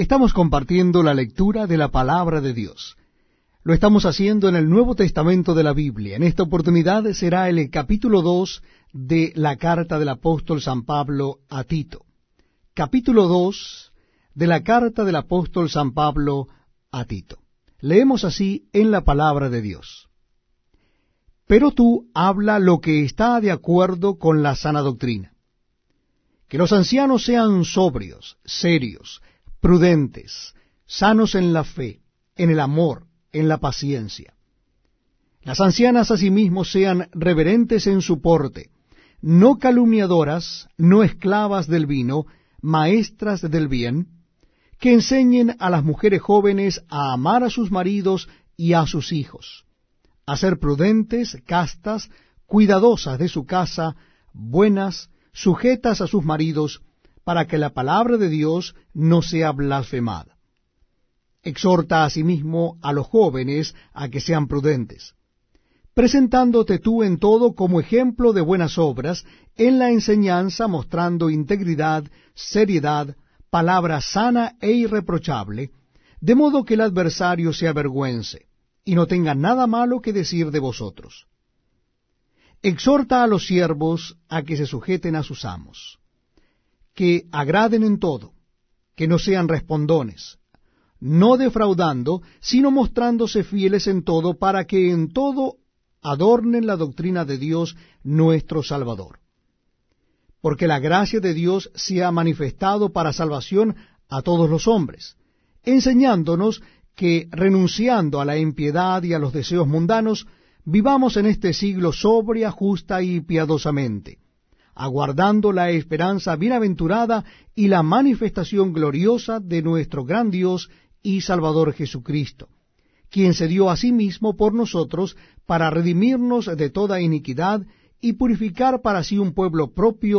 Estamos compartiendo la lectura de la palabra de Dios. Lo estamos haciendo en el Nuevo Testamento de la Biblia. En esta oportunidad será el capítulo 2 de la carta del apóstol San Pablo a Tito. Capítulo 2 de la carta del apóstol San Pablo a Tito. Leemos así en la palabra de Dios. Pero tú habla lo que está de acuerdo con la sana doctrina. Que los ancianos sean sobrios, serios, prudentes, sanos en la fe, en el amor, en la paciencia. Las ancianas asimismo sean reverentes en su porte, no calumniadoras, no esclavas del vino, maestras del bien, que enseñen a las mujeres jóvenes a amar a sus maridos y a sus hijos, a ser prudentes, castas, cuidadosas de su casa, buenas, sujetas a sus maridos, para que la palabra de Dios no sea blasfemada. Exhorta asimismo a los jóvenes a que sean prudentes, presentándote tú en todo como ejemplo de buenas obras, en la enseñanza mostrando integridad, seriedad, palabra sana e irreprochable, de modo que el adversario se avergüence, y no tenga nada malo que decir de vosotros. Exhorta a los siervos a que se sujeten a sus amos que agraden en todo, que no sean respondones, no defraudando, sino mostrándose fieles en todo, para que en todo adornen la doctrina de Dios nuestro Salvador. Porque la gracia de Dios se ha manifestado para salvación a todos los hombres, enseñándonos que, renunciando a la impiedad y a los deseos mundanos, vivamos en este siglo sobria, justa y piadosamente aguardando la esperanza bienaventurada y la manifestación gloriosa de nuestro gran Dios y Salvador Jesucristo, quien se dio a sí mismo por nosotros para redimirnos de toda iniquidad y purificar para sí un pueblo propio